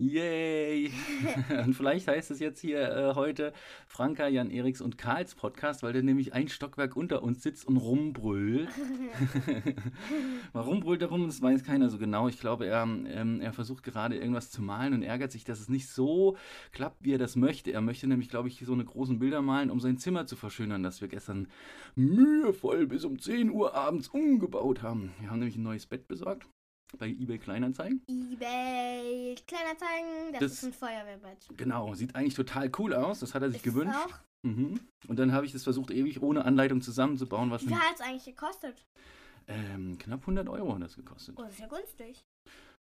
Yay! und vielleicht heißt es jetzt hier äh, heute Franka, Jan Eriks und Karls Podcast, weil der nämlich ein Stockwerk unter uns sitzt und rumbrüllt. Warum brüllt er rum? Das weiß keiner so genau. Ich glaube, er, ähm, er versucht gerade irgendwas zu malen und ärgert sich, dass es nicht so klappt, wie er das möchte. Er möchte nämlich, glaube ich, so eine großen Bilder malen, um sein Zimmer zu verschönern, das wir gestern mühevoll bis um 10 Uhr abends umgebaut haben. Wir haben nämlich ein neues Bett besorgt bei eBay Kleinanzeigen. eBay Kleinanzeigen, das, Das- ist ein Feuerwehrbett. Genau, sieht eigentlich total cool aus. Das hat er sich Ist gewünscht. Auch? Mhm. Und dann habe ich das versucht, ewig ohne Anleitung zusammenzubauen, was Wie viel hat es eigentlich gekostet? ähm, knapp 100 Euro hat das gekostet. Oh, das ist ja günstig.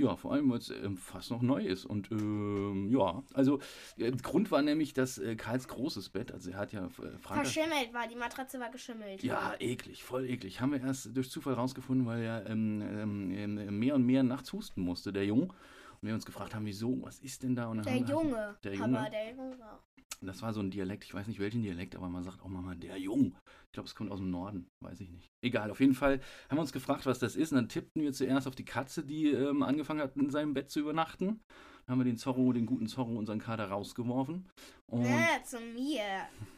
Ja, vor allem, weil es ähm, fast noch neu ist. Und ähm, ja, also äh, Grund war nämlich, dass äh, Karls großes Bett, also er hat ja äh, Frank. Verschimmelt war, die Matratze war geschimmelt. Ja, eklig, voll eklig. Haben wir erst durch Zufall rausgefunden, weil er ähm, ähm, ähm, mehr und mehr nachts husten musste, der Junge. Wir uns gefragt haben, wieso, was ist denn da? Und Der haben wir- Junge. Der Junge. Aber der Junge. Das war so ein Dialekt, ich weiß nicht welchen Dialekt, aber man sagt auch mal der Jung. Ich glaube, es kommt aus dem Norden, weiß ich nicht. Egal, auf jeden Fall haben wir uns gefragt, was das ist. Und dann tippten wir zuerst auf die Katze, die ähm, angefangen hat, in seinem Bett zu übernachten. Dann haben wir den Zorro, den guten Zorro, unseren Kater rausgeworfen. Und Ja, zu mir.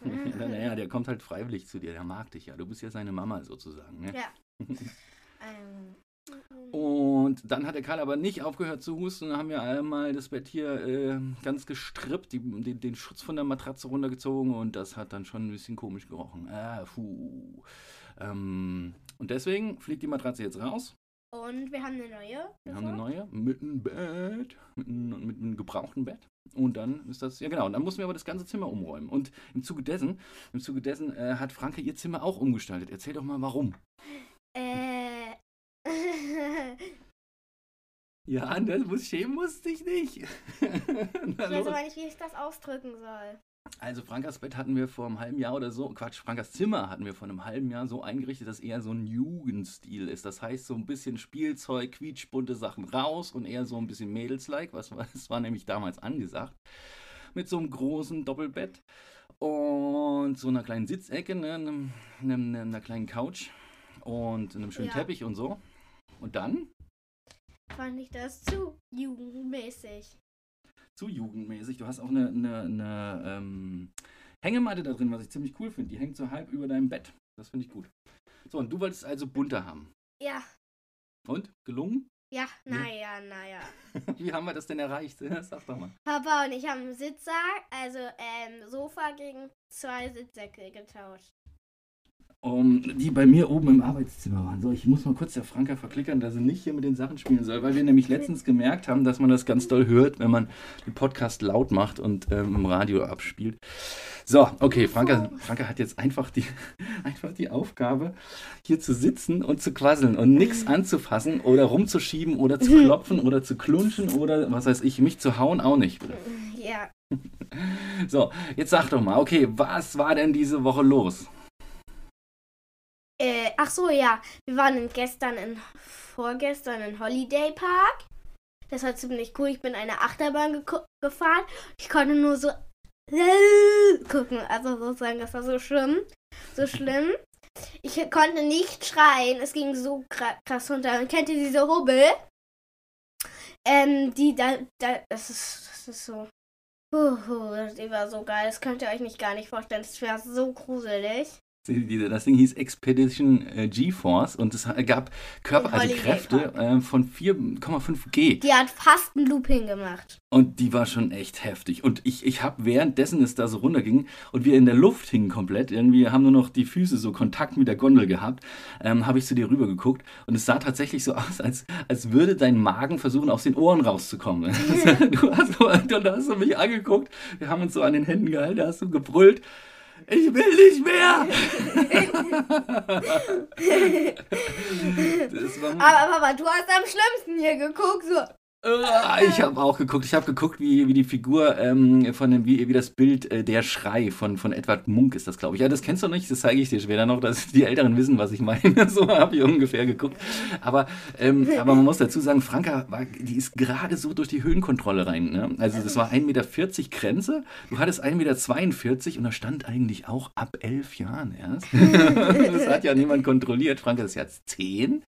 naja, der kommt halt freiwillig zu dir, der mag dich ja. Du bist ja seine Mama sozusagen. Ne? Ja. ähm, Und dann hat der Karl aber nicht aufgehört zu husten. Dann haben wir einmal das Bett hier äh, ganz gestrippt, die, den, den Schutz von der Matratze runtergezogen und das hat dann schon ein bisschen komisch gerochen. Ah, puh. Ähm, und deswegen fliegt die Matratze jetzt raus. Und wir haben eine neue. Wir haben eine neue mit einem Bett, mit einem, mit einem gebrauchten Bett. Und dann ist das, ja genau, und dann mussten wir aber das ganze Zimmer umräumen. Und im Zuge dessen, im Zuge dessen äh, hat Franke ihr Zimmer auch umgestaltet. Erzähl doch mal, warum. Äh. Ja, das muss schämen musste ich nicht. Ich weiß aber nicht, wie ich das ausdrücken soll. Also Frankas Bett hatten wir vor einem halben Jahr oder so, Quatsch, Frankas Zimmer hatten wir vor einem halben Jahr so eingerichtet, dass eher so ein Jugendstil ist. Das heißt, so ein bisschen Spielzeug, quietschbunte Sachen raus und eher so ein bisschen Mädels-like, was war, das war nämlich damals angesagt. Mit so einem großen Doppelbett und so einer kleinen Sitzecke, ne, einem, einem, einer kleinen Couch und einem schönen Ja. Teppich und so. Und dann, Fand ich das zu jugendmäßig. zu jugendmäßig, du hast auch eine, eine, eine ähm, Hängematte da drin, was ich ziemlich cool finde. Die hängt so halb über deinem Bett. Das finde ich gut. So, und du wolltest also bunter haben. Ja, Und? Gelungen? ja, Ja. naja, naja. Wie haben wir das denn erreicht? Sag doch mal. Papa und ich haben einen Sitzsack, also ähm, Sofa gegen zwei Sitzsäcke getauscht. Um, die bei mir oben im Arbeitszimmer waren. So, ich muss mal kurz der Franka verklickern, dass sie nicht hier mit den Sachen spielen soll, weil wir nämlich letztens gemerkt haben, dass man das ganz doll hört, wenn man den Podcast laut macht und ähm, im Radio abspielt. So, okay, Franka, Franka hat jetzt einfach die, einfach die Aufgabe, hier zu sitzen und zu quasseln und nichts anzufassen oder rumzuschieben oder zu klopfen oder zu klunschen oder was weiß ich, mich zu hauen auch nicht. Ja, So, jetzt sag doch mal, okay, was war denn diese Woche los? Äh, ach so, ja. Wir waren gestern in, vorgestern in Holiday Park. Das war ziemlich cool. Ich bin eine Achterbahn gefahren. Ich konnte nur so gucken. Also sozusagen, das war so schlimm. So schlimm. Ich konnte nicht schreien. Es ging so kra- krass runter. Und kennt ihr diese Hubbel? Ähm, die da, da, das ist, das ist so. Huhu, die war so geil. Das könnt ihr euch nicht gar nicht vorstellen. Das war so gruselig. Das Ding hieß Expedition äh, GeForce und es gab Körper, also Kräfte äh, von 4,5 G. Die hat fast ein Looping gemacht. Und die war schon echt heftig. Und ich, ich habe währenddessen es da so runterging und wir in der Luft hingen komplett, irgendwie haben nur noch die Füße so Kontakt mit der Gondel gehabt, ähm, habe ich zu dir rüber geguckt und es sah tatsächlich so aus, als, als würde dein Magen versuchen, aus den Ohren rauszukommen. du, hast, du hast du mich angeguckt, wir haben uns so an den Händen gehalten, da hast du gebrüllt. Ich will nicht mehr! Aber Papa, du hast am schlimmsten hier geguckt. So. Äh, ich habe auch geguckt. Ich habe geguckt, wie, wie die Figur ähm, von dem, wie, wie das Bild äh, Der Schrei von, von Edward Munk ist das, glaube ich. Ja, das kennst du nicht, das zeige ich dir später noch, dass die Älteren wissen, was ich meine. so habe ich ungefähr geguckt. Aber, ähm, aber man muss dazu sagen, Franka, war, die ist gerade so durch die Höhenkontrolle rein. Ne? Also das war 1,40 Meter Grenze. Du hattest 1,42 Meter und da stand eigentlich auch ab elf Jahren erst. das hat ja niemand kontrolliert. Franka ist jetzt zehn.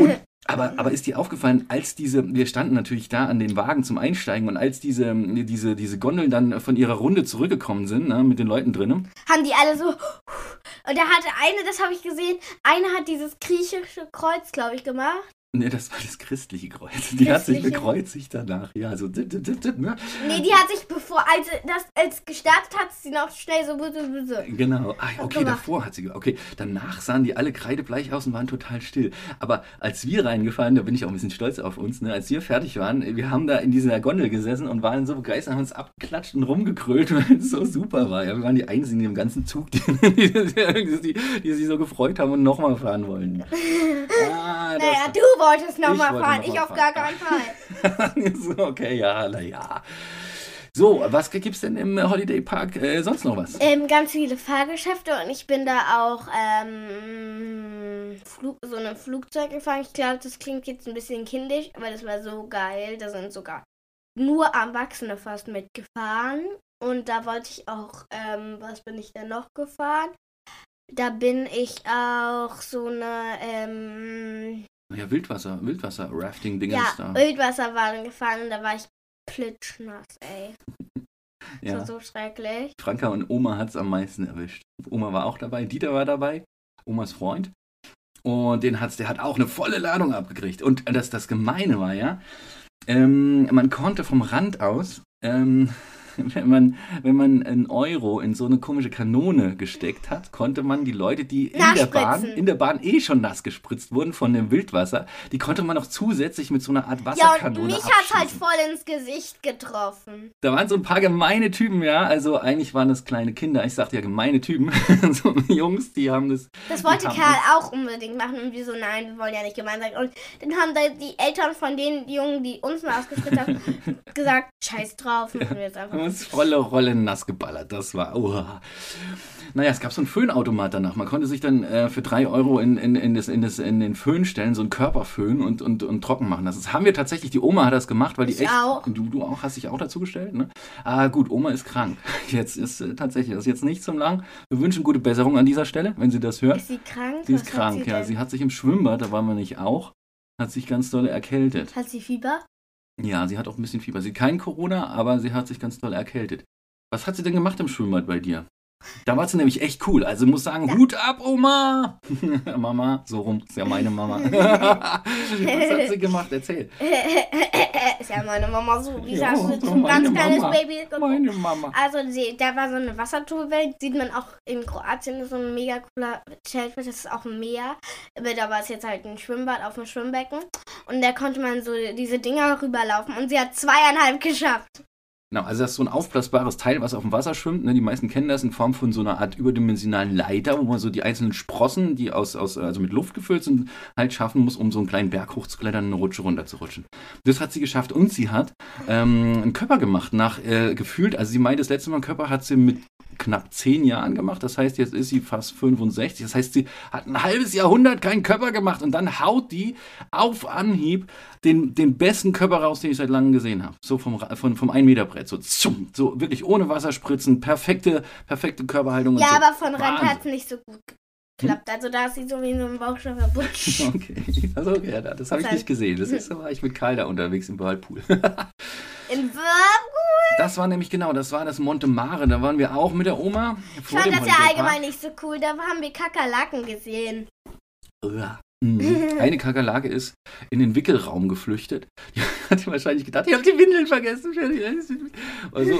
Und aber, aber ist dir aufgefallen, als diese, wir standen natürlich da an den Wagen zum Einsteigen und als diese, diese, diese Gondeln dann von ihrer Runde zurückgekommen sind, ne, mit den Leuten drinnen. Haben die alle so. Und da hatte eine, das habe ich gesehen, eine hat dieses griechische Kreuz, glaube ich, gemacht. Ne, das war das christliche Kreuz. Die christliche? hat sich bekreuzigt danach. Ja, so. Ne? Nee, die hat sich bevor, als das als gestartet hat, sie noch schnell so. Genau. Ah, okay, davor hat sie. Okay, danach sahen die alle kreidebleich aus und waren total still. Aber als wir reingefallen, da bin ich auch ein bisschen stolz auf uns, ne, als wir fertig waren, wir haben da in dieser Gondel gesessen und waren so begeistert, haben uns abgeklatscht und rumgekrölt, weil es so super war. Ja, wir waren die Einzigen im ganzen Zug, die, die, die, die sich so gefreut haben und nochmal fahren wollen. Ah, naja, du wolltest nochmal fahren, noch ich auf gar keinen Fall. okay, ja, naja. So, was gibt es denn im Holiday Park äh, sonst noch was? Ähm, ganz viele Fahrgeschäfte und ich bin da auch ähm, Flug, so ein Flugzeug gefahren. Ich glaube, das klingt jetzt ein bisschen kindisch, aber das war so geil. Da sind sogar nur Erwachsene fast mitgefahren. Und da wollte ich auch, ähm, was bin ich denn noch gefahren? Da bin ich auch so eine, ähm, ja, Wildwasser, Wildwasser-Rafting-Dingens ja, da. Wildwasserbahn gefahren und da war ich plitschnass, ey. ja. Das war so schrecklich. Franka und Oma hat es am meisten erwischt. Oma war auch dabei, Dieter war dabei, Omas Freund. Und den hat's, der hat auch eine volle Ladung abgekriegt. Und das, das Gemeine war ja, ähm, man konnte vom Rand aus ähm, wenn man, wenn man einen Euro in so eine komische Kanone gesteckt hat, konnte man die Leute, die in der Bahn, in der Bahn eh schon nass gespritzt wurden von dem Wildwasser, die konnte man noch zusätzlich mit so einer Art Wasserkanone Ja, und mich hat halt voll ins Gesicht getroffen. Da waren so ein paar gemeine Typen, ja. Also eigentlich waren das kleine Kinder. Ich sagte ja gemeine Typen. so Jungs, die haben das. Das wollte Karl auch unbedingt machen und wir so, nein, wir wollen ja nicht gemein sein. Und dann haben da die Eltern von den Jungen, die uns nass gespritzt haben, gesagt, scheiß drauf. Ja. wir jetzt einfach uns volle Rolle nass geballert. Das war. Uh. Naja, es gab so einen Föhnautomat danach. Man konnte sich dann äh, für drei Euro in, in, in, das, in, das, in den Föhn stellen, so einen Körperföhn und, und, und trocken machen. Das haben wir tatsächlich, die Oma hat das gemacht, weil die ich echt. Auch. Du, du auch, hast dich auch dazu gestellt, ne? Ah, gut, Oma ist krank. Jetzt ist äh, tatsächlich, das ist jetzt nicht zum Lang. Wir wünschen gute Besserung an dieser Stelle, wenn sie das hört. Ist sie krank? Sie ist Was krank, sie ja. Denn? Sie hat sich im Schwimmbad, da waren wir nicht auch, hat sich ganz doll erkältet. Hat sie Fieber? Ja, sie hat auch ein bisschen Fieber. Sie hat kein Corona, aber sie hat sich ganz doll erkältet. Was hat sie denn gemacht im Schwimmbad bei dir? Da war sie nämlich echt cool. Also muss sagen, Hut ab, Oma. Mama, so rum ist ja meine Mama. Was hat sie gemacht? Erzähl. ist ja meine Mama so. Wie sagst du, so ein ganz kleines Mama. Baby. Meine Mama. Also die, da war so eine Wassertourwelt. Sieht man auch in Kroatien. So ein mega cooler Zeltplatz. Das ist auch ein Meer. Aber da war es jetzt halt ein Schwimmbad auf dem Schwimmbecken. Und da konnte man so diese Dinger rüberlaufen. Und sie hat zweieinhalb geschafft. Genau, also das ist so ein aufblasbares Teil, was auf dem Wasser schwimmt. Ne? Die meisten kennen das in Form von so einer Art überdimensionalen Leiter, wo man so die einzelnen Sprossen, die aus, aus also mit Luft gefüllt sind, halt schaffen muss, um so einen kleinen Berg hochzuklettern und eine Rutsche runterzurutschen. Das hat sie geschafft und sie hat ähm, einen Körper gemacht nach äh, gefühlt, also sie meint, das letzte Mal einen Körper hat sie mit knapp zehn Jahren gemacht. Das heißt, jetzt ist sie fast 65. Das heißt, sie hat ein halbes Jahrhundert keinen Körper gemacht und dann haut die auf Anhieb den, den besten Körper raus, den ich seit langem gesehen habe. So vom, vom, vom 1-Meter-Brett. So, so wirklich ohne Wasserspritzen, perfekte, perfekte Körperhaltung. Ja, so. aber von Rand hat es nicht so gut geklappt. Also da ist sie so wie in so einem Bauchstoff Butsch. Okay, also okay, das habe ich nicht gesehen. Das ist, da war ich mit Karl da unterwegs im Whirlpool. in Whirlpool? Das war nämlich genau, das war das Monte Mare. Da waren wir auch mit der Oma. Ich fand das ja allgemein nicht so cool. Da haben wir Kakerlaken gesehen. Mhm. Eine Kakerlake ist in den Wickelraum geflüchtet. Die hat wahrscheinlich gedacht, ich habe die Windeln vergessen. Und, so.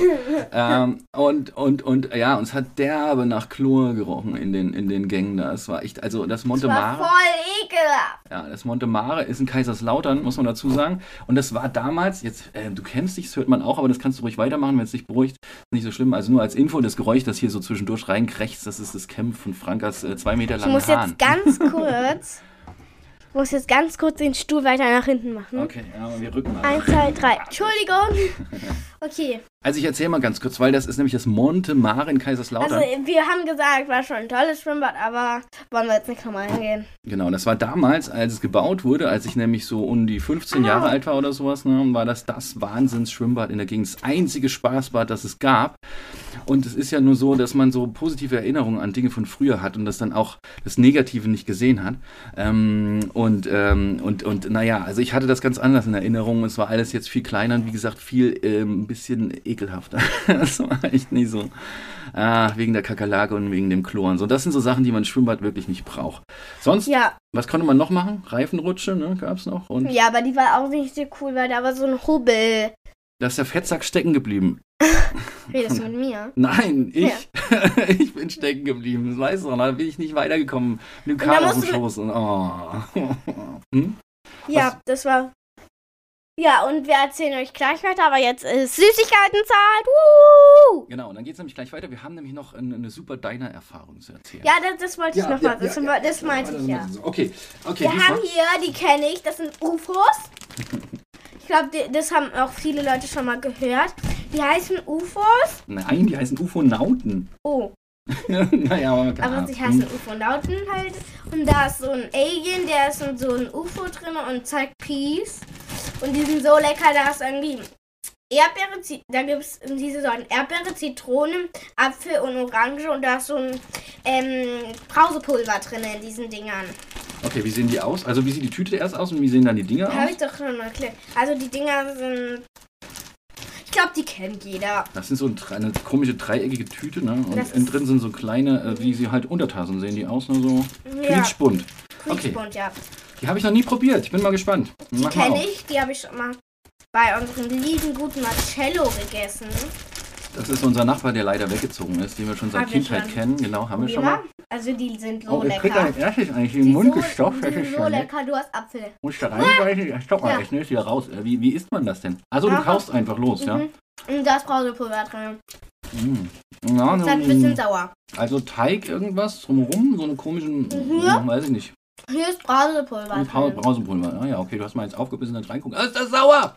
ähm, und, und, und ja, uns hat derbe nach Chlor gerochen in den, in den Gängen da. Es war echt, also das Monte das war voll ekelhaft. Ja, das Monte Mare ist in Kaiserslautern, muss man dazu sagen. Und das war damals, jetzt, äh, du kennst dich, das hört man auch, aber das kannst du ruhig weitermachen, wenn es dich beruhigt. Nicht so schlimm. Also nur als Info, das Geräusch, das hier so zwischendurch reinkrächzt, das ist das Camp von Frankas äh, zwei Meter langen Ich muss Hahn. jetzt ganz kurz muss jetzt ganz kurz den Stuhl weiter nach hinten machen. Okay, ja, aber wir rücken mal. Eins, zwei, drei. Entschuldigung. Okay. Also ich erzähle mal ganz kurz, weil das ist nämlich das Monte Mare in Kaiserslautern. Also wir haben gesagt, war schon ein tolles Schwimmbad, aber wollen wir jetzt nicht nochmal hingehen. Genau, das war damals, als es gebaut wurde, als ich nämlich so um die 15 Ah. Jahre alt war oder sowas, ne, war das das Wahnsinns-Schwimmbad in der Gegend. Das einzige Spaßbad, das es gab. Und es ist ja nur so, dass man so positive Erinnerungen an Dinge von früher hat und das dann auch das Negative nicht gesehen hat. Ähm, und, ähm, und, und naja, also ich hatte das ganz anders in Erinnerung. Es war alles jetzt viel kleiner und wie gesagt, viel ähm, ein bisschen ekelhafter. das war echt nicht so. Ah, wegen der Kakerlake und wegen dem Chlor. und So, das sind so Sachen, die man im Schwimmbad wirklich nicht braucht. Sonst, Ja, was konnte man noch machen? Reifenrutsche, ne, gab's noch. Und ja, aber die war auch nicht so cool, weil da war so ein Hubbel. da ist der Fettsack stecken geblieben. Redest du mit mir? Nein, ich, ich bin stecken geblieben. Das weißt du, da bin ich nicht weitergekommen. Mit dem Karl auf dem Schoß. Und, oh. hm? Ja, das war. Ja, und wir erzählen euch gleich weiter, aber jetzt ist Süßigkeitenzeit. Woo! Genau, und dann geht's nämlich gleich weiter. Wir haben nämlich noch eine, eine super Diner-Erfahrung zu erzählen. Ja, das, das wollte ich noch mal. Das, das meinte ich ja. Okay, okay. Wir haben hier, die kenne ich, das sind UFOs. Ich glaube, das haben auch viele Leute schon mal gehört. Die heißen UFOs. Nein, die heißen Ufonauten. Oh, naja, aber aber sie heißen Ufonauten halt. Und da ist so ein Alien, der ist in so ein UFO drin und zeigt Peace. Und die sind so lecker, da ist irgendwie Erdbeere, da gibt es diese Sorten Erdbeere, Zitrone, Apfel und Orange und da ist so ein ähm, Brausepulver drin in diesen Dingern. Okay, wie sehen die aus? Also wie sieht die Tüte erst aus und wie sehen dann die Dinger Habe aus? ich doch schon erklärt. Also die Dinger sind. Ich glaube, die kennt jeder. Das sind so eine komische dreieckige Tüte, ne? Und Das innen drin sind so kleine, äh, wie sie halt Untertassen sehen die aus, nur so Ja, quietschbunt. Okay, Quietschbunt, ja. Die habe ich noch nie probiert. Ich bin mal gespannt. Die kenne ich, die habe ich schon mal bei unserem lieben guten Marcello gegessen. Das ist unser Nachbar, der leider weggezogen ist, den wir schon seit wir Kindheit schon. kennen. Genau, haben wir schon mal. Also die sind so Oh, ich krieg lecker. als erstes eigentlich in den Mund so, gestopft. Das ist so nett. lecker, du hast Apfel. Muss ich da reinbeißen? Ja, stopp mal, Ja. ich schnell wieder raus. Äh, Wie, wie isst man das denn? Also du Einfach- kaust einfach los, ja? Mhm. Und da ist Brausepulver drin. Mm. Ja, Das ist ein so, bisschen sauer. also Teig irgendwas drumherum, so einen komischen, Mhm. weiß ich nicht. Hier ist Brausepulver drin. Brausepulver. Ah ja, okay, du hast mal jetzt aufgebissen und reingucken. Ah, ist das sauer?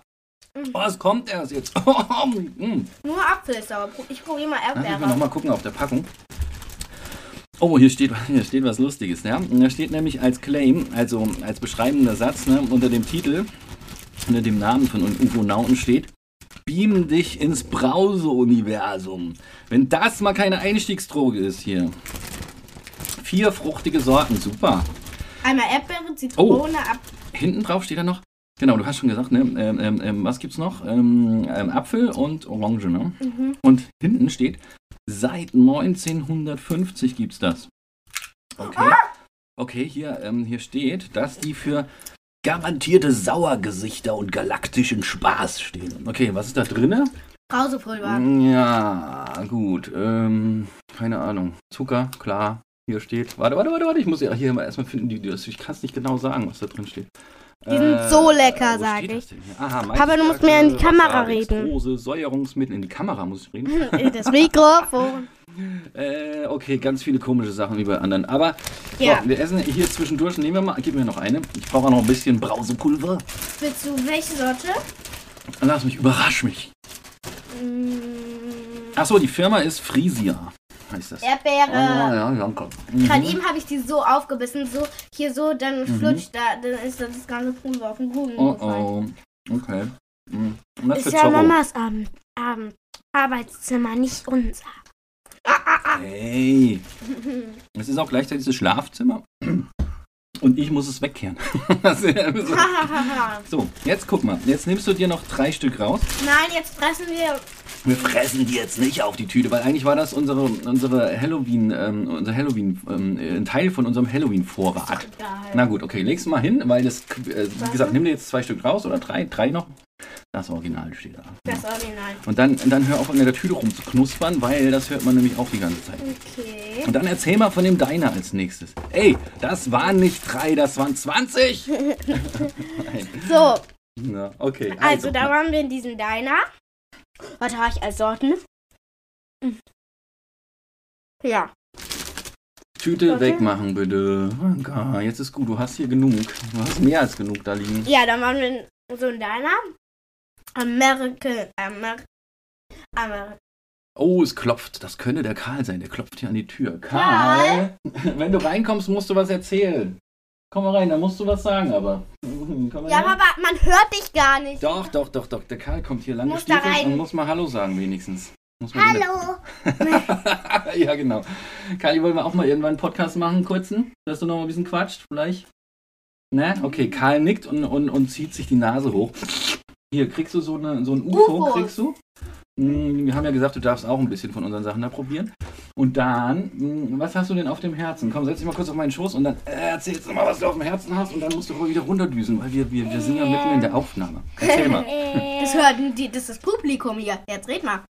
Mhm. Oh, es kommt erst jetzt. mm. Nur Apfel ist sauer. Ich probiere mal Lass mich mal Erdbeere. noch mal gucken auf der Packung. Oh, hier steht, hier steht was Lustiges. Ja? Und Da steht nämlich als Claim, also als beschreibender Satz, ne, unter dem Titel, unter dem Namen von Ufonauten steht, beam dich ins Brause-Universum. Wenn das mal keine Einstiegsdroge ist hier. Vier fruchtige Sorten, super. Einmal Erdbeere, Zitrone, Apfel. Hinten drauf steht da noch, genau, du hast schon gesagt, ne, ähm, ähm, ähm, was gibt's noch? Ähm, ähm, Apfel und Orange, ne? Mhm. Und hinten steht, seit 1950 gibt's das. Okay. Okay, hier, ähm, hier steht, dass die für garantierte Sauergesichter und galaktischen Spaß stehen. Okay, was ist da drinne? Brausepulver. Ja, gut. Ähm, keine Ahnung. Zucker, klar. Hier steht. Warte, warte, warte, warte. Ich muss ja hier mal erstmal finden. Die, die, ich kann es nicht genau sagen, was da drin steht. Die sind so lecker, sag ich. Aha, Papa, du musst mehr in die Maisstärke, Kamera reden. Dextrose, Säuerungsmittel. In die Kamera muss ich reden. Das Mikrofon. Äh, okay, ganz viele komische Sachen wie bei anderen. Aber Ja. so, wir essen hier zwischendurch. Nehmen wir mal, gib mir noch eine. Ich brauche auch noch ein bisschen Brausepulver. Willst du welche Sorte? Lass mich, überrasch mich. Mm, Achso, die Firma ist Frisia. Heißt das. Erdbeere. Ah, ja, danke. Gerade Mhm. eben habe ich die so aufgebissen, so hier so, dann flutscht da, dann ist das ganze Pulver auf den Boden Oh gefallen. oh. Okay. Mhm. Ist ja. Mamas Abend, Abend, Arbeitszimmer, nicht unser. Ah, ah, ah. Hey. Es ist auch gleichzeitig das Schlafzimmer. Und ich muss es wegkehren. So, jetzt guck mal. Jetzt nimmst du dir noch drei Stück raus. Nein, jetzt fressen wir. Wir fressen die jetzt nicht auf die Tüte, weil eigentlich war das unsere, unsere Halloween, ähm, unser Halloween, ähm, ein Teil von unserem Halloween-Vorrat. Na gut, okay, leg's mal hin, weil das, äh, wie gesagt, nimm dir jetzt zwei Stück raus oder drei, drei noch. Das Original steht da. Das Original. Und dann, dann hör auf, an der Tüte rumzuknuspern, weil das hört man nämlich auch die ganze Zeit. Okay. Und dann erzähl mal von dem Diner als nächstes. Ey, das waren nicht drei, das waren 20! Nein. So, Na, okay. also da waren wir in diesem Diner. Was habe ich als Sorten? Hm. Ja. Tüte Warte. wegmachen, bitte. Franka, jetzt ist gut. Du hast hier genug. Du hast mehr als genug da liegen. Ja, dann machen wir so ein Diner. American. Amer Amer Oh, es klopft. Das könnte der Karl sein. Der klopft hier an die Tür. Karl, wenn du reinkommst, musst du was erzählen. Komm mal rein, da musst du was sagen, aber. Ja, aber man hört dich gar nicht. Doch, doch, doch, doch. Der Karl kommt hier lang Muss da rein. und muss mal Hallo sagen, wenigstens. Muss mal Hallo. ja, genau. Kali, wollen wir auch mal irgendwann einen Podcast machen, kurzen? Dass du noch mal ein bisschen quatscht, vielleicht? Ne? Okay, Karl nickt und, und, und zieht sich die Nase hoch. Hier, kriegst du so, eine, so ein UFO, UFOs. kriegst du? Wir haben ja gesagt, du darfst auch ein bisschen von unseren Sachen da probieren. Und dann, mm, was hast du denn auf dem Herzen? Komm, setz dich mal kurz auf meinen Schoß und dann äh, erzählst du mal, was du auf dem Herzen hast und dann musst du wohl wieder runterdüsen, weil wir, wir, wir sind ja mitten in der Aufnahme. Erzähl mal. Das hört die, das ist das Publikum hier. Jetzt red mal.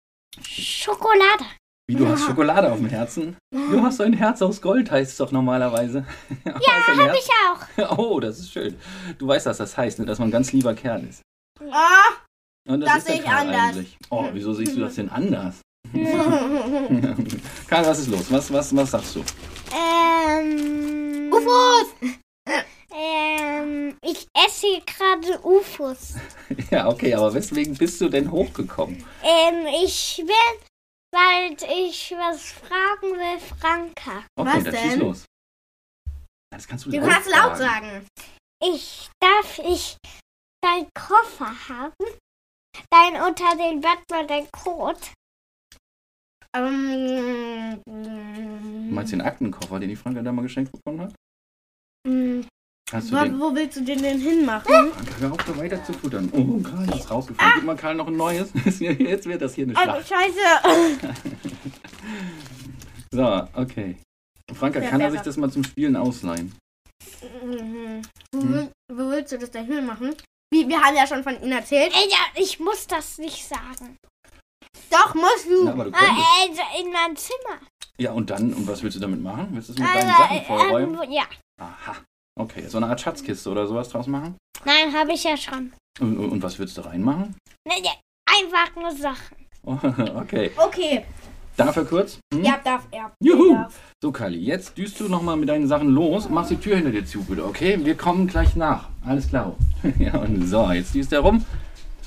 Schokolade. Wie, du hast Schokolade auf dem Herzen? Du hast ein Herz aus Gold, heißt es doch normalerweise. Ja, Hab ich auch. Oh, das ist schön. Du weißt, was das heißt, ne? dass man ein ganz lieber Kerl ist. Ah. Und Das ist der sehe ich Karl anders. eigentlich. Oh, wieso siehst du das denn anders? Karl, was ist los? Was, was, was sagst du? Ähm. UFOs. Ähm. Ich esse hier gerade UFOs. Ja, okay, aber weswegen bist du denn hochgekommen? Ähm, ich will, weil ich was fragen will, Franka. Okay, Was dann denn? schieß los. Das kannst du Du laut kannst laut sagen. Ich darf ich deinen Koffer haben? Dein unter den Bett mal dein Code. Ähm, Du meinst den Aktenkoffer, den die Franka da mal geschenkt bekommen hat? mm, Hast du wo, den? wo willst du den denn hinmachen? Franka, hör auf, da weiter zu futtern. Oh, Karl ist rausgefallen. Gib mal Karl noch ein neues. Jetzt wird das hier eine Schlacht. scheiße. So, okay. Franka, Ja, kann er sich das mal zum Spielen ausleihen? Mhm. Wo, Hm? wo willst du das denn hinmachen? Wie, wir haben ja schon von ihm erzählt. Ey, ja, ich muss das nicht sagen. Doch, musst du. Ja, aber du Ah, könntest. also in meinem Zimmer. Ja, und dann, und was willst du damit machen? Willst du es mit Also, deinen Sachen äh, vollräumen? ähm, ja. Aha. Okay, so eine Art Schatzkiste oder sowas draus machen? Nein, habe ich ja schon. Und, und, was willst du reinmachen? Ne, ja, einfach nur Sachen. Okay. Okay. Darf er kurz? Hm? Ja, darf er. Juhu. Darf. So, Kali, jetzt düst du nochmal mit deinen Sachen los und machst die Tür hinter dir zu, bitte, okay? Wir kommen gleich nach. Alles klar. ja, und so, jetzt düst er rum.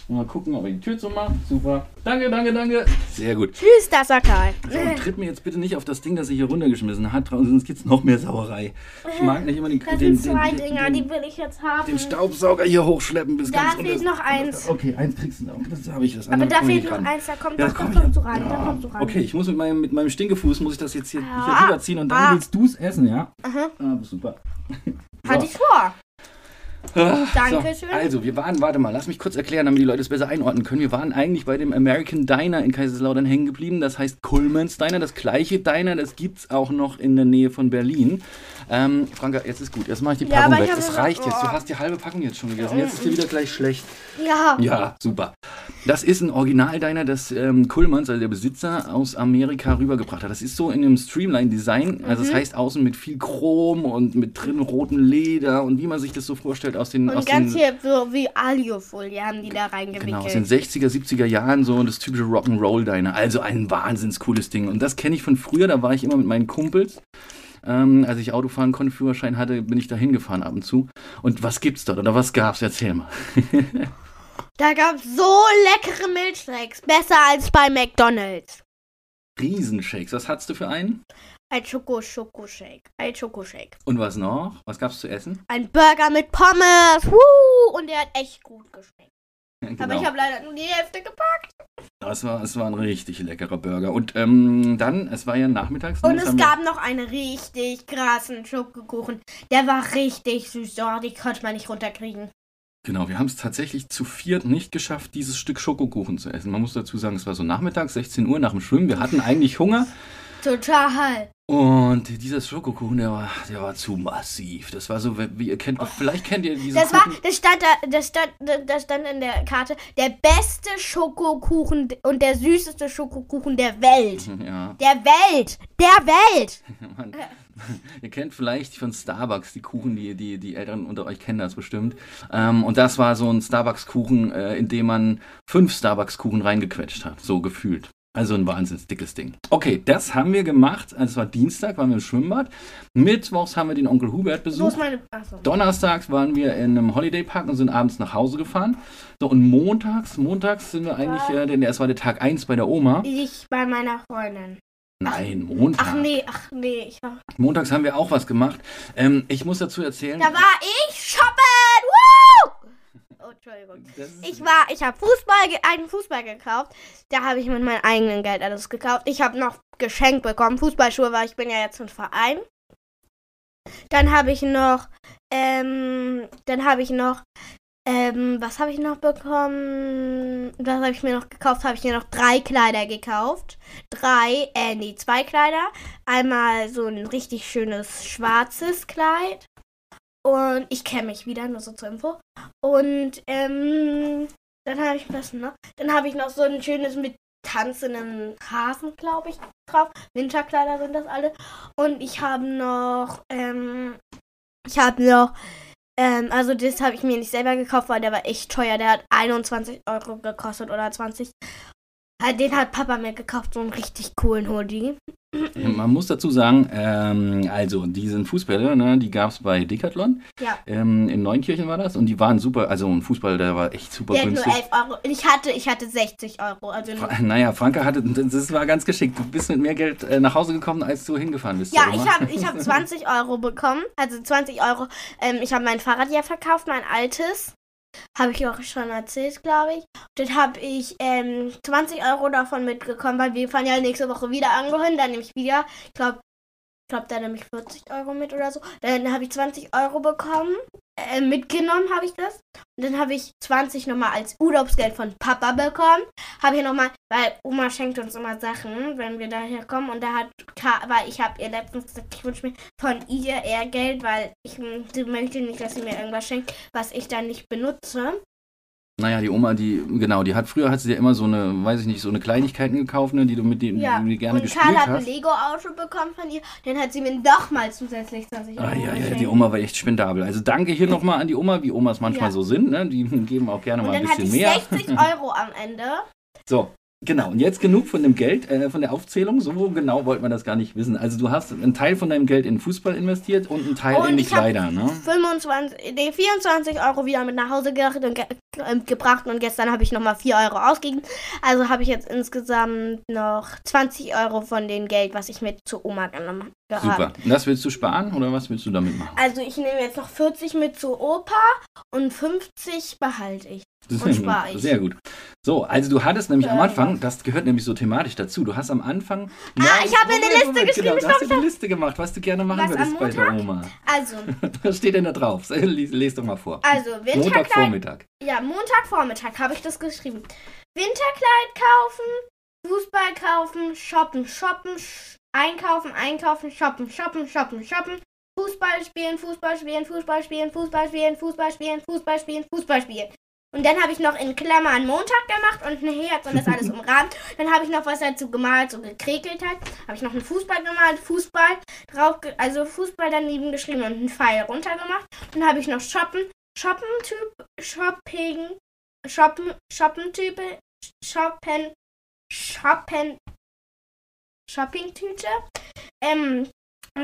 Mal gucken, ob er die Tür zumacht. Super. Danke, danke, danke. Sehr gut. Tschüss, das Karl. So, und tritt mir jetzt bitte nicht auf das Ding, das ich hier runtergeschmissen hat, sonst gibt's noch mehr Sauerei. Ich mag nicht immer den, Das den, sind zwei den, Dinger, den, die will ich jetzt haben. den Staubsauger hier hochschleppen bis Da ganz fehlt unten. noch eins. Okay, eins kriegst du noch. Das habe ich. Das Aber da ich fehlt noch ran. eins, da kommt, Ja, da, komm da ich kommst du an. ran, da Ja. kommst du ran. Okay, ich muss mit meinem, mit meinem Stinkefuß, muss ich das jetzt hier, Ah. hier rüberziehen und dann Ah. willst du es essen, ja? Aha. Ah, super. Hatte ich vor. Dankeschön. So, also, wir waren, warte mal, lass mich kurz erklären, damit die Leute es besser einordnen können. Wir waren eigentlich bei dem American Diner in Kaiserslautern hängen geblieben. Das heißt Coleman's Diner, das gleiche Diner, das gibt's auch noch in der Nähe von Berlin. Ähm, Franka, jetzt ist gut. Jetzt mache ich die Ja, Packung ich weg. Es so- reicht jetzt. Du oh. hast die halbe Packung jetzt schon gegessen. Jetzt ist dir wieder gleich schlecht. Ja. Ja, super. Das ist ein Original-Diner, das ähm, Kullmanns, also der Besitzer, aus Amerika rübergebracht hat. Das ist so in einem Streamline-Design. Also Mhm. das heißt außen mit viel Chrom und mit drin rotem Leder und wie man sich das so vorstellt aus den, aus Und ganz den, hier so wie Aliofolie haben die da reingewickelt. genau, aus den 60er, 70er Jahren so das typische Rock'n'Roll-Diner. Also ein wahnsinns cooles Ding. Und das kenne ich von früher, da war ich immer mit meinen Kumpels. Ähm, als ich Autofahren konnte, Führerschein hatte, bin ich da hingefahren ab und zu. Und was gibt's dort oder was gab's? Erzähl mal. Da gab es so leckere Milchshakes. Besser als bei McDonalds. Riesenshakes. Was hattest du für einen? Ein Schoko-Schoko-Shake. Ein Schokoshake. Und was noch? Was gab's zu essen? Ein Burger mit Pommes. Woo! Und der hat echt gut geschmeckt. Aber Genau. ich habe leider nur die Hälfte gepackt. Es war, es war ein richtig leckerer Burger. Und ähm, dann, es war ja nachmittags. ne? Und Das es gab noch einen richtig krassen Schokokuchen. Der war richtig süß. Oh, die konnte man nicht runterkriegen. Genau, wir haben es tatsächlich zu viert nicht geschafft, dieses Stück Schokokuchen zu essen. Man muss dazu sagen, es war so nachmittags, 16 Uhr nach dem Schwimmen. Wir hatten eigentlich Hunger. Total. Und dieser Schokokuchen, der war, der war zu massiv. Das war so, wie ihr kennt, vielleicht kennt ihr diesen Das war, Kuchen. das stand da, das stand, das stand in der Karte, der beste Schokokuchen und der süßeste Schokokuchen der Welt. Ja, Der Welt! Der Welt! Mann. Ihr kennt vielleicht von Starbucks die Kuchen, die, die, die Älteren unter euch kennen das bestimmt. Ähm, und das war so ein Starbucks-Kuchen, äh, in dem man fünf Starbucks-Kuchen reingequetscht hat, so gefühlt. Also ein wahnsinnig dickes Ding. Okay, das haben wir gemacht. Also es war Dienstag, waren wir im Schwimmbad. Mittwochs haben wir den Onkel Hubert Wo ist besucht. meine. Achso. Donnerstags waren wir in einem Holiday Park und sind abends nach Hause gefahren. So, und montags, montags sind wir eigentlich, äh, denn es war der Tag 1 bei der Oma. Ich bei meiner Freundin. Nein, Montag. Ach nee, ach nee. Ich war, Montags haben wir auch was gemacht. Ähm, ich muss dazu erzählen. da war ich Entschuldigung. Ich war, ich habe Fußball, einen Fußball gekauft. Da habe ich mit meinem eigenen Geld alles gekauft. Ich habe noch geschenkt bekommen, Fußballschuhe, weil ich bin ja jetzt im Verein. Dann habe ich noch, ähm, dann habe ich noch, ähm, was habe ich noch bekommen? Was habe ich mir noch gekauft? Habe ich mir noch drei Kleider gekauft. Drei, äh, nee, zwei Kleider. Einmal so ein richtig schönes schwarzes Kleid. Und ich kenne mich wieder, nur so zur Info. Und ähm, dann habe ich was noch. Dann habe ich noch so ein schönes mit tanzenden Hasen, glaube ich, drauf. Winterkleider sind das alle. Und ich habe noch, ähm, ich habe noch, ähm, also das habe ich mir nicht selber gekauft, weil der war echt teuer. Der hat 21 Euro gekostet oder 20. Äh, Den hat Papa mir gekauft, so einen richtig coolen Hoodie. Man muss dazu sagen, ähm, also diesen Fußbälle, ne, die gab es bei Decathlon. Ja. Ähm, in Neunkirchen war das und die waren super, also ein Fußball, der war echt super Der hat nur günstig. 11 Euro. Ich hatte, ich hatte 60 Euro. Also Fra- Naja, Franka hatte, das war ganz geschickt. Du bist mit mehr Geld äh, nach Hause gekommen, als du hingefahren bist. Ja, ich habe ich hab 20 Euro bekommen. Also 20 Euro. Ähm, ich habe mein Fahrrad ja verkauft, mein altes. Habe ich auch schon erzählt, glaube ich. Dann habe ich ähm, 20 Euro davon mitgekommen, weil wir fahren ja nächste Woche wieder angehören. Dann nehme ich wieder, ich glaube, ich glaube, da nehme ich 40 Euro mit oder so. Dann habe ich 20 Euro bekommen. Äh, mitgenommen habe ich das. Und dann habe ich 20 nochmal als Urlaubsgeld von Papa bekommen. Habe ich nochmal, weil Oma schenkt uns immer Sachen, wenn wir daher kommen. Und da hat, weil ich habe ihr letztens gesagt, ich wünsche mir von ihr eher Geld, weil ich sie möchte nicht, dass sie mir irgendwas schenkt, was ich dann nicht benutze. Naja, die Oma, die, genau, die hat früher hat sie dir immer so eine, weiß ich nicht, so eine Kleinigkeiten gekauft, ne, die du mit denen Ja, die gerne und gespielt Karl hat ein. Lego-Auto bekommen von ihr. Dann hat sie mir nochmal zusätzlich 20 Euro Ah, ja, ja, die Oma war echt spendabel. Also danke hier nochmal an die Oma, wie Omas manchmal Ja. so sind. Ne? Die geben auch gerne Und mal ein dann hatte bisschen ich mehr. 60 Euro am Ende. So, genau. Und jetzt genug von dem Geld, äh, von der Aufzählung. So genau wollte man das gar nicht wissen. Also du hast einen Teil von deinem Geld in Fußball investiert und einen Teil Und in die ich hab Kleider, ne? 25, nee, 24 Euro wieder mit nach Hause gebracht und, ge äh, gebracht und gestern habe ich nochmal 4 Euro ausgegeben. Also habe ich jetzt insgesamt noch 20 Euro von dem Geld, was ich mit zur Oma genommen habe. Super. Und das willst du sparen oder was willst du damit machen? Also ich nehme jetzt noch 40 mit zu Opa und 50 behalte ich. Das Und spar ich. Sehr gut. So, also du hattest nämlich am Ja. Anfang, das gehört nämlich so thematisch dazu, du hast am Anfang... Ah, ich habe eine Liste geschrieben, Genau, du stopp, hast dir eine Liste gemacht, was du gerne machen Was, würdest bei der Oma. Also, Was steht denn da drauf? Lies, les doch mal vor. also Winterkleid. Montagvormittag. Ja, Montagvormittag habe ich das geschrieben. Winterkleid kaufen, Fußball kaufen, shoppen, shoppen, sch einkaufen, einkaufen, shoppen, shoppen, shoppen, shoppen. Fußball spielen, Fußball spielen, Fußball spielen, Fußball spielen, Fußball spielen, Fußball spielen, Fußball spielen. Und dann habe ich noch in Klammern Montag gemacht und ein Herz und das alles umrahmt. Dann habe ich noch was dazu gemalt, so gekrekelt hat. Habe ich noch einen Fußball gemalt, Fußball drauf, also Fußball daneben geschrieben und einen Pfeil runtergemacht. Dann habe ich noch Shoppen, Shoppen-Typ, Shopping, Shoppen, Shoppen-Type, Shoppen, Shoppen, Shopping-Tüte. Ähm,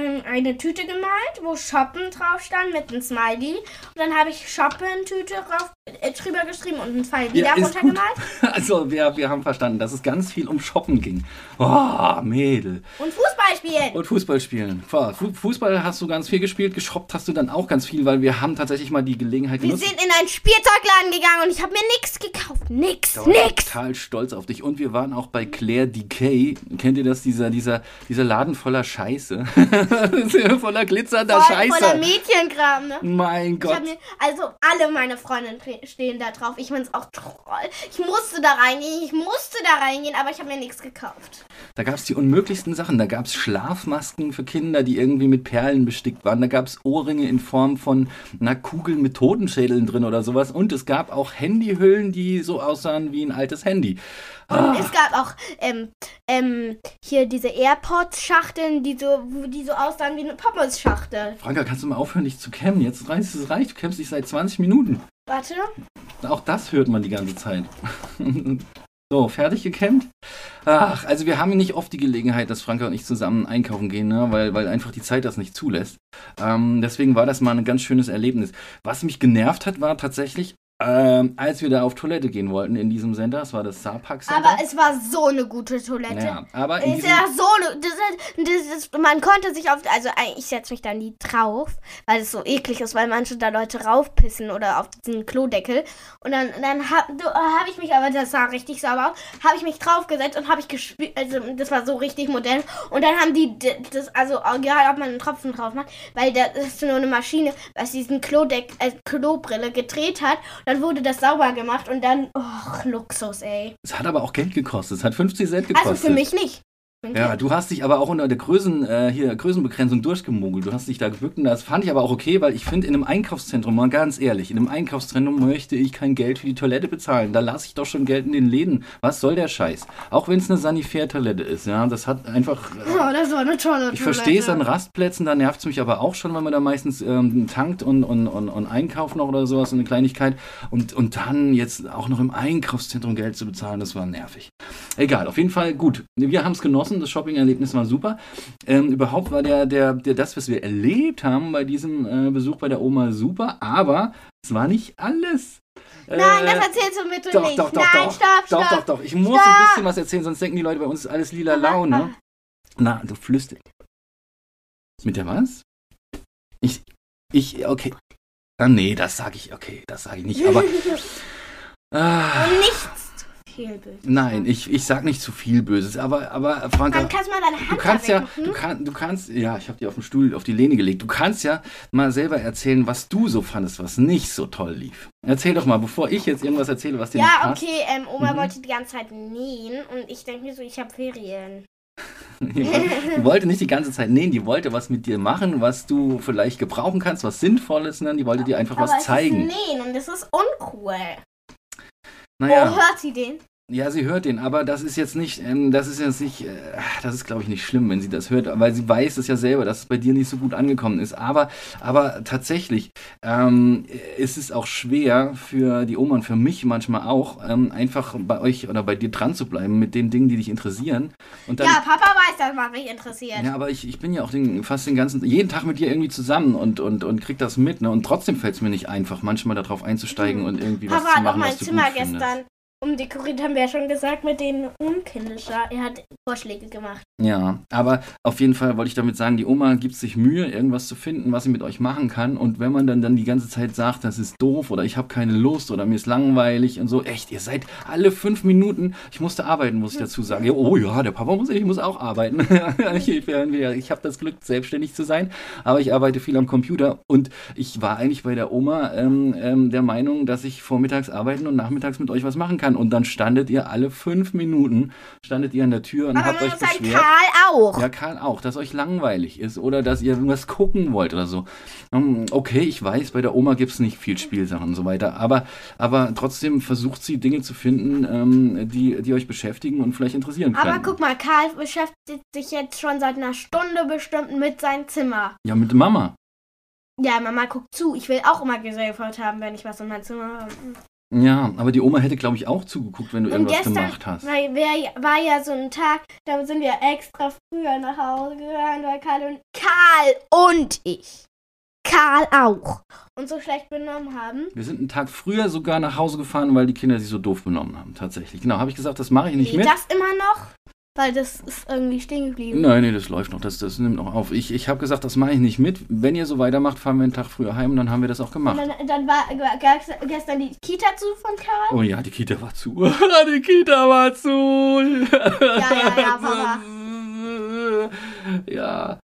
eine Tüte gemalt, wo Shoppen drauf stand mit einem Smiley. Und dann habe ich Shoppen-Tüte drauf, äh, drüber geschrieben und einen Pfeil wieder Ja, gut. runtergemalt. Also, wir, wir haben verstanden, dass es ganz viel um Shoppen ging. Oh, Mädel. Und Fußball spielen. Und Fußball spielen. Fußball hast du ganz viel gespielt, geshoppt hast du dann auch ganz viel, weil wir haben tatsächlich mal die Gelegenheit Wir genutzt. sind in einen Spielzeugladen gegangen und ich habe mir nichts gekauft. Nix, Da nix. total stolz auf dich. Und wir waren auch bei Claire Decay. Kennt ihr das? Dieser, dieser, dieser Laden voller Scheiße. voller glitzernder Voll, Scheiße. voller Mädchenkram, ne? mein Gott. mir, also alle meine Freundinnen stehen da drauf. Ich find's auch toll. Ich musste da reingehen, ich musste da reingehen, aber ich habe mir nichts gekauft. Da gab es die unmöglichsten Sachen. Da gab es Schlafmasken für Kinder, die irgendwie mit Perlen bestickt waren. Da gab es Ohrringe in Form von einer Kugel mit Totenschädeln drin oder sowas. Und es gab auch Handyhüllen, die so aussahen wie ein altes Handy. Und Ah. es gab auch ähm, ähm, hier diese AirPods-Schachteln, die so, die so aussahen wie eine Pommes-Schachtel. Franka, kannst du mal aufhören, dich zu kämmen? Jetzt reicht es reicht. Du kämmst dich seit 20 Minuten. Warte. Auch das hört man die ganze Zeit. So, fertig gekämmt? Ach, also wir haben nicht oft die Gelegenheit, dass Franka und ich zusammen einkaufen gehen, ne? weil, weil einfach die Zeit das nicht zulässt. Ähm, deswegen war das mal ein ganz schönes Erlebnis. Was mich genervt hat, war tatsächlich, ähm, als wir da auf Toilette gehen wollten in diesem Center, das war das Saarpark Center. Aber es war so eine gute Toilette. ja, aber Es diesem, ja so eine, das das ist, man konnte sich auf, also äh, ich setze mich da nie drauf, weil es so eklig ist, weil manche da Leute raufpissen oder auf diesen Klodeckel. Und dann, dann habe hab ich mich, aber das sah richtig sauber aus, habe ich mich draufgesetzt und habe ich gespielt, also das war so richtig modern. Und dann haben die das, also egal ob man einen Tropfen drauf macht, weil da ist nur eine Maschine, was diesen Klodeck, äh, Klobrille gedreht hat. Dann wurde das sauber gemacht und dann, oh, Luxus, ey. es hat aber auch Geld gekostet. Es hat 50 Cent gekostet. Also für mich nicht. Ja, du hast dich aber auch unter der Größen, äh, hier, Größenbegrenzung durchgemogelt. Du hast dich da gebückt und das fand ich aber auch okay, weil ich finde, in einem Einkaufszentrum, mal ganz ehrlich, in einem Einkaufszentrum möchte ich kein Geld für die Toilette bezahlen. Da lasse ich doch schon Geld in den Läden. Was soll der Scheiß? Auch wenn es eine Sanitär-Toilette ist, ja, das hat einfach... Äh, Oh, das war eine tolle ich verstehe es an Rastplätzen, da nervt es mich aber auch schon, wenn man da meistens ähm, tankt und, und, und, und einkauft noch oder sowas, so eine Kleinigkeit. Und, und dann jetzt auch noch im Einkaufszentrum Geld zu bezahlen, das war nervig. Egal, auf jeden Fall gut. Wir haben es genossen, das Shopping-Erlebnis war super. Ähm, überhaupt war der, der, der, das, was wir erlebt haben bei diesem äh, Besuch bei der Oma super, aber es war nicht alles. Nein, Äh, das erzählst du bitte doch, nicht. doch, doch, Nein, doch. stopp, Doch, stopp. doch, doch. Ich muss ein bisschen was erzählen, sonst denken die Leute, bei uns ist alles lila Laune. Na, du flüsterst. Mit der was? Ich, ich, okay. Ah, nee, das sage ich, okay, das sage ich nicht, aber. Ah, zu viel böse. nein, ich, ich sag nicht zu viel Böses, aber, aber Franka, Dann kannst du mal deine Hand du kannst ja, du, kann, du kannst, ja, ich habe die auf den Stuhl, auf die Lehne gelegt. Du kannst ja mal selber erzählen, was du so fandest, was nicht so toll lief. Erzähl doch mal, bevor ich jetzt irgendwas erzähle, was dir nicht Ja, passt. okay, ähm, Oma Mhm. wollte die ganze Zeit nähen und ich denke mir so, ich habe Ferien. Die wollte nicht die ganze Zeit nähen, die wollte was mit dir machen, was du vielleicht gebrauchen kannst, was Sinnvolles, ne? die wollte dir einfach Aber was zeigen. ist Nähen und das ist uncool. Naja, Oh, hört sie den? Ja, sie hört den, aber das ist jetzt nicht, ähm, das ist jetzt nicht, äh, das ist glaube ich nicht schlimm, wenn sie das hört, weil sie weiß es ja selber, dass es bei dir nicht so gut angekommen ist. Aber, aber tatsächlich ähm, ist es auch schwer für die Oma und für mich manchmal auch, ähm, einfach bei euch oder bei dir dran zu bleiben mit den Dingen, die dich interessieren. Und dann, Ja, Papa weiß, dass man mich interessiert. Ja, aber ich, ich bin ja auch den, fast den ganzen, jeden Tag mit dir irgendwie zusammen und, und, und krieg das mit, ne? Und trotzdem fällt es mir nicht einfach, manchmal darauf einzusteigen und irgendwie was Papa zu hat auch machen, mein was du Zimmer gut findest. Umdekoriert, haben wir ja schon gesagt, mit den Umkindischer. Er hat Vorschläge gemacht. Ja, aber auf jeden Fall wollte ich damit sagen, die Oma gibt sich Mühe, irgendwas zu finden, was sie mit euch machen kann. Und wenn man dann, dann die ganze Zeit sagt, das ist doof oder ich habe keine Lust oder mir ist langweilig und so, echt, ihr seid alle fünf Minuten, ich musste arbeiten, muss ich dazu sagen. Ja, oh ja, der Papa muss, ich muss auch arbeiten. ich ich habe das Glück, selbstständig zu sein, aber ich arbeite viel am Computer und ich war eigentlich bei der Oma ähm, ähm, der Meinung, dass ich vormittags arbeiten und nachmittags mit euch was machen kann. Und dann standet ihr alle fünf Minuten, standet ihr an der Tür und Aber habt euch beschwert. Karl auch. Ja, Karl auch, dass euch langweilig ist oder dass ihr irgendwas gucken wollt oder so. Hm, Okay, ich weiß, bei der Oma gibt es nicht viel Spielsachen und so weiter, aber, aber trotzdem versucht sie Dinge zu finden, ähm, die, die euch beschäftigen und vielleicht interessieren können. Aber guck mal, Karl beschäftigt sich jetzt schon seit einer Stunde bestimmt mit seinem Zimmer. Ja, mit Mama. Ja, Mama guckt zu. Ich will auch immer gesellschaft haben, wenn ich was in meinem Zimmer habe. Ja, aber die Oma hätte, glaube ich, auch zugeguckt, wenn du Und irgendwas gestern gemacht hast. Weil wär, war ja so ein Tag, da sind wir extra früher nach Hause gegangen, weil Karl und Karl und ich. Karl auch. Und so schlecht benommen haben. Wir sind einen Tag früher sogar nach Hause gefahren, weil die Kinder sich so doof benommen haben, tatsächlich. Genau, habe ich gesagt, das mache ich nicht Nee, mit. das immer noch? Weil das ist irgendwie stehen geblieben. Nein, nee, das läuft noch, das, das nimmt noch auf. Ich, ich habe gesagt, das mache ich nicht mit. Wenn ihr so weitermacht, fahren wir einen Tag früher heim, dann haben wir das auch Und gemacht. dann, dann war ge- gestern die Kita zu von Karl. Oh ja, die Kita war zu. die Kita war zu. Ja, ja, ja, Papa. Ja,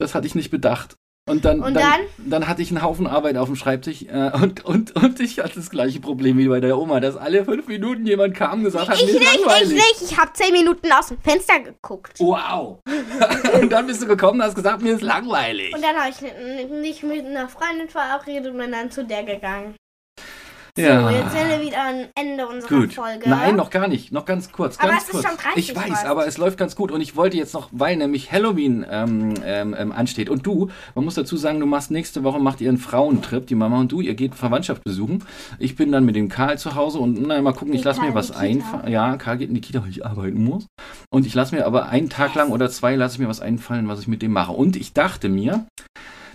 das hatte ich nicht bedacht. Und dann, Und dann, dann hatte ich einen Haufen Arbeit auf dem Schreibtisch äh, und, und, und ich hatte das gleiche Problem wie bei der Oma, dass alle fünf Minuten jemand kam und gesagt hat, Ich nicht, ich nicht. Ich habe zehn Minuten aus dem Fenster geguckt. Wow. und dann bist du gekommen und hast gesagt, mir ist langweilig. Und dann habe ich nicht mit einer Freundin verabredet und bin dann zu der gegangen. So, Ja. jetzt sind wir wieder am Ende unserer Gut. Folge. Nein, noch gar nicht. Noch ganz kurz. Aber Ganz es ist kurz. schon 30 ich weiß, fast. aber es läuft ganz gut. Und ich wollte jetzt noch, weil nämlich Halloween ähm, ähm, ähm, ansteht. Und du, man muss dazu sagen, du machst nächste Woche macht ihr einen Frauentrip, die Mama und du, ihr geht Verwandtschaft besuchen. Ich bin dann mit dem Karl zu Hause und na, mal gucken, ich lasse mir was einfallen. Ja, Karl geht in die Kita, weil ich arbeiten muss. Und ich lasse mir aber einen Tag lang oder zwei lasse ich mir was einfallen, was ich mit dem mache. Und ich dachte mir,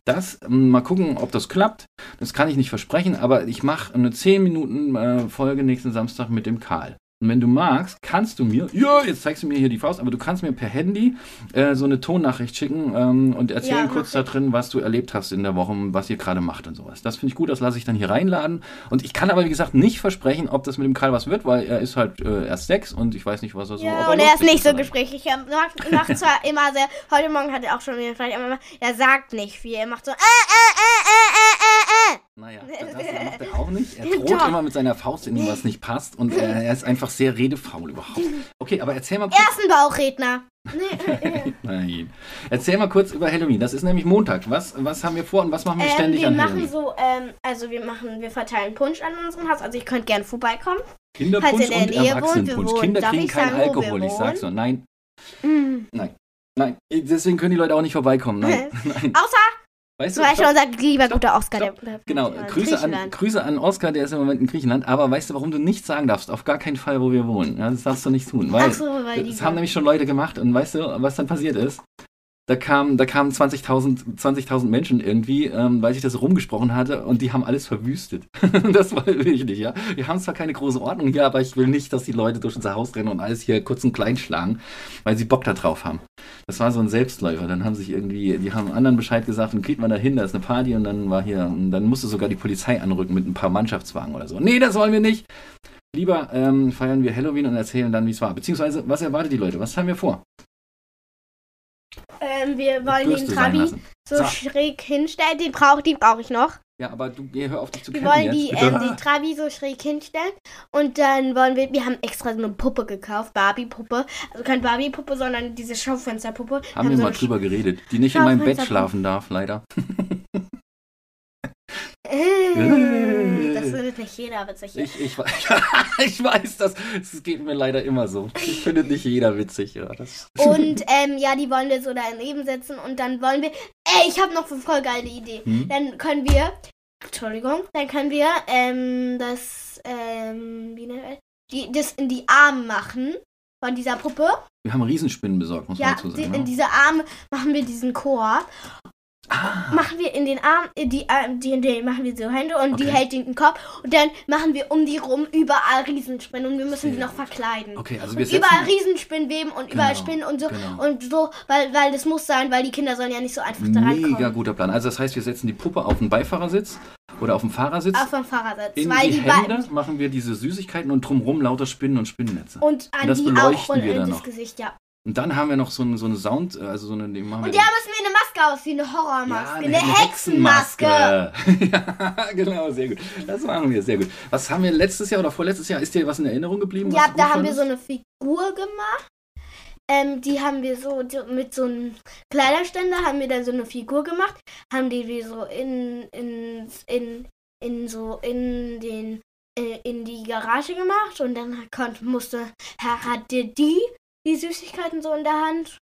das, ähm, mal gucken, ob das klappt. Das kann ich nicht versprechen, aber ich mache eine 10 Minuten äh, Folge nächsten Samstag mit dem Karl. Und wenn du magst, kannst du mir, ja, jetzt zeigst du mir hier die Faust, aber du kannst mir per Handy äh, so eine Tonnachricht schicken ähm, und erzählen Ja, kurz da drin, was du erlebt hast in der Woche, was ihr gerade macht und sowas. Das finde ich gut, das lasse ich dann hier reinladen. Und ich kann aber, wie gesagt, nicht versprechen, ob das mit dem Karl was wird, weil er ist halt äh, erst sechs und ich weiß nicht, was er so Ja, und er ist nicht so gesprächig. Er macht, macht zwar immer sehr. Heute Morgen hat er auch schon wieder vielleicht, aber er sagt nicht viel. Er macht so. Äh, äh, äh, äh. Naja, das macht er auch nicht. Er droht Doch. immer mit seiner Faust in ihm, was nicht passt. Und er, er ist einfach sehr redefaul überhaupt. Okay, aber erzähl mal Er kurz. ist ein Bauchredner. Nein. Erzähl mal kurz über Halloween. Das ist nämlich Montag. Was, was haben wir vor und was machen wir Ähm, ständig wir an machen Halloween? so, ähm, also wir machen, wir verteilen Punsch an unserem Haus. Also ihr könnt gerne vorbeikommen. Kinderpunsch falls ihr in und der Nähe wohnt, Erwachsenenpunsch. wohnen- Kinder darf kriegen ich keinen sagen, wo wir Alkohol, ich sag's nur. Nein, Mhm. nein. Deswegen können die Leute auch nicht vorbeikommen. Nein, nein. Außer Weißt zum du, Beispiel unser lieber Stopp, guter Oscar. stopp. Der, der Genau, Grüße an. Grüße an Oskar, der ist im Moment in Griechenland. Aber weißt du, warum du nicht sagen darfst? Auf gar keinen Fall, wo wir wohnen. Ja, das darfst du nicht tun. Weil Ach so, weil. Das haben nämlich schon Leute gemacht und weißt du, was dann passiert ist? Da kamen da kamen 20.000 20.000 Menschen irgendwie, ähm, weil ich das rumgesprochen hatte und die haben alles verwüstet. das will ich nicht, ja. Wir haben zwar keine große Ordnung hier, aber ich will nicht, dass die Leute durch unser Haus rennen und alles hier kurz und klein schlagen, weil sie Bock da drauf haben. Das war so ein Selbstläufer. Dann haben sich irgendwie, die haben anderen Bescheid gesagt und kriegt man da hin, da ist eine Party und dann war hier, und dann musste sogar die Polizei anrücken mit ein paar Mannschaftswagen oder so. Nee, das wollen wir nicht. Lieber ähm, feiern wir Halloween und erzählen dann, wie es war. Beziehungsweise, was erwartet die Leute? Was haben wir vor? Ähm, wir wollen Bürste den Trabi so, So. schräg hinstellen. Den brauche die brauche ich noch. Ja, aber du hör auf dich zu Wir wollen die, jetzt. ähm, den Trabi so schräg hinstellen. Und dann wollen wir, wir haben extra so eine Puppe gekauft, Barbie-Puppe. Also keine Barbie-Puppe, sondern diese Schaufensterpuppe. haben wir so mal drüber geredet, die nicht in meinem Bett schlafen darf, leider. Äh, Das findet nicht jeder witzig. Ich, ich, ich weiß, das, das geht mir leider immer so. Ich finde nicht jeder witzig. Ja, das, Und ähm, ja, die wollen wir so daneben setzen und dann wollen wir. Ey, ich habe noch eine voll geile Idee. Hm? Dann können wir. Entschuldigung, dann können wir ähm, das, ähm, wie nennt die, das in die Arme machen von dieser Puppe. wir haben Riesenspinnen besorgt, muss Ja, man dazu sagen. in ne? diese Arme machen wir diesen Chor. Ah, Machen wir in den Arm, in die, Arm- die, in die machen wir so Hände und die Okay. hält den Kopf. Und dann machen wir um die rum überall Riesenspinnen und wir müssen die noch verkleiden. okay, also wir Und überall. Riesenspinnen weben und überall Genau, Spinnen und so. genau. Und so, weil, weil das muss sein, weil die Kinder sollen ja nicht so einfach da Mega rankommen. guter Plan. Also das heißt, wir setzen die Puppe auf den Beifahrersitz oder auf den Fahrersitz. Auf dem Fahrersitz. in weil die die, Hände machen wir diese Süßigkeiten und drumrum lauter Spinnen und Spinnennetze. und an Und das die beleuchten auch und wir in dann das noch. Gesicht, ja. Und dann haben wir noch so eine, so eine Sound, äh, also so eine, die machen wir Und ja, müssen wir Maske aus, wie eine Horrormaske. eine, Hexenmaske. ja, genau, sehr gut. Das machen wir, sehr gut. Was haben wir letztes Jahr oder vorletztes Jahr? Ist dir was in Erinnerung geblieben? Ja, da haben wir so eine Figur gemacht. Ähm, die haben wir so mit so einem Kleiderständer haben wir dann so eine Figur gemacht, haben die wie so in in in in so in den äh, in die Garage gemacht und dann konnte musste hatte die die Süßigkeiten so in der Hand.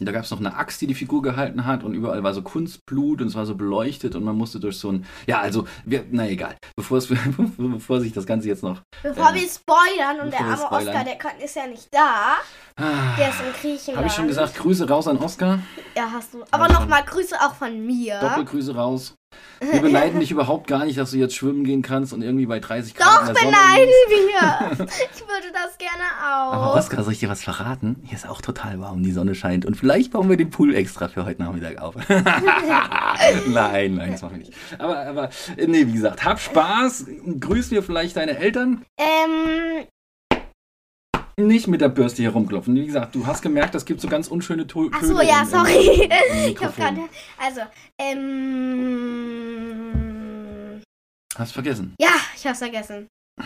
Da gab es noch eine Axt, die die Figur gehalten hat und überall war so Kunstblut und es war so beleuchtet und man musste durch so ein... Ja, also, wir, na egal, bevor, es, bevor sich das Ganze jetzt noch... Bevor Ja. wir spoilern und der arme. Oscar, der kann, ist ja nicht da. Ah, Der ist in Griechenland. Habe ich schon gesagt, Grüße raus an Oscar. Ja, hast du. Aber schon. nochmal Grüße auch von mir. Doppelgrüße raus. Wir beneiden dich überhaupt gar nicht, dass du jetzt schwimmen gehen kannst und irgendwie bei 30 Grad Doch, in der Sonne beneiden wir. Ich würde das gerne auch. Aber Oskar, soll ich dir was verraten? Hier ist auch total warm, die Sonne scheint. Und vielleicht bauen wir den Pool extra für heute Nachmittag auf. nein, nein, das machen wir nicht. Aber, aber, äh, nee, wie gesagt, hab Spaß. Grüß mir vielleicht deine Eltern. Ähm, Nicht mit der Bürste hier rumklopfen. Wie gesagt, du hast gemerkt, das gibt so ganz unschöne To- ach Töne. so, ja, sorry. Ich hab gerade. Also, ähm. Hast vergessen. Ja, ich hab's vergessen. Ich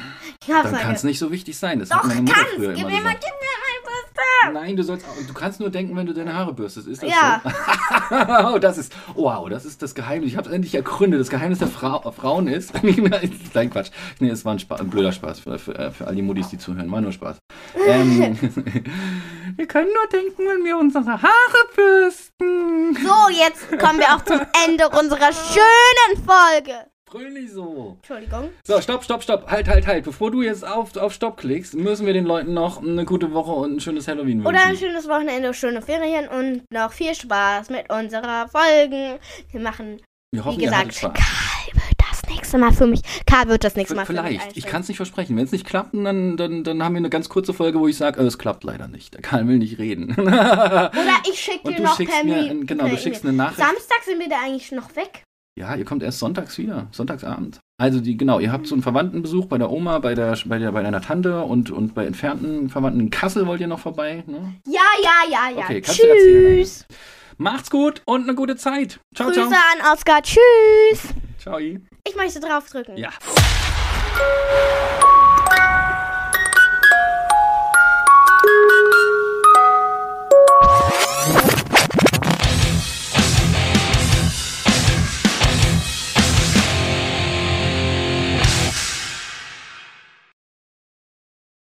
hab's Dann kann es vergessen. nicht so wichtig sein. Das Doch, hat meine Mutter kann's. früher Gib immer mir mal, gib mir meine Bürste. Nein, du sollst du kannst nur denken, wenn du deine Haare bürstest. Ist das Ja. so? oh, das ist, wow, das ist das Geheimnis. Ich habe es endlich ergründet. Das Geheimnis der Frau, Frauen ist. Nein, Quatsch. Nee, es war ein, Spaß, ein blöder Spaß für, für, für all die Muddis, die zuhören. War nur Spaß. Ähm, wir können nur denken, wenn wir unsere Haare bürsten. So, jetzt kommen wir auch zum Ende unserer schönen Folge. Brüll nicht so. Entschuldigung. So, stopp, stopp, stopp. Halt, halt, halt. Bevor du jetzt auf, auf Stopp klickst, müssen wir den Leuten noch eine gute Woche und ein schönes Halloween wünschen. Oder ein schönes Wochenende, schöne Ferien und noch viel Spaß mit unserer Folgen. Wir machen, wir hoffen, wie gesagt. Karl wird das nächste Mal für mich. Karl wird das nächste Mal für mich Vielleicht. Ich kann es nicht versprechen. Wenn es nicht klappt, dann, dann, dann haben wir eine ganz kurze Folge, wo ich sage, es klappt leider nicht. Der Karl will nicht reden. Oder ich schicke dir noch per mir, genau, du schickst eine Nachricht. Samstag sind wir da eigentlich noch weg. Ja, ihr kommt erst sonntags wieder, sonntagsabend. Also die, genau, ihr habt so einen Verwandtenbesuch bei der Oma, bei der, bei der, bei deiner Tante und, und bei entfernten Verwandten in Kassel wollt ihr noch vorbei. Ne? Ja, ja, ja, ja. Okay, kannst du erzählen, Tschüss. Macht's gut und eine gute Zeit. Ciao, Grüße ciao. an Oskar. Tschüss. Ciao. Ich möchte draufdrücken. Ja.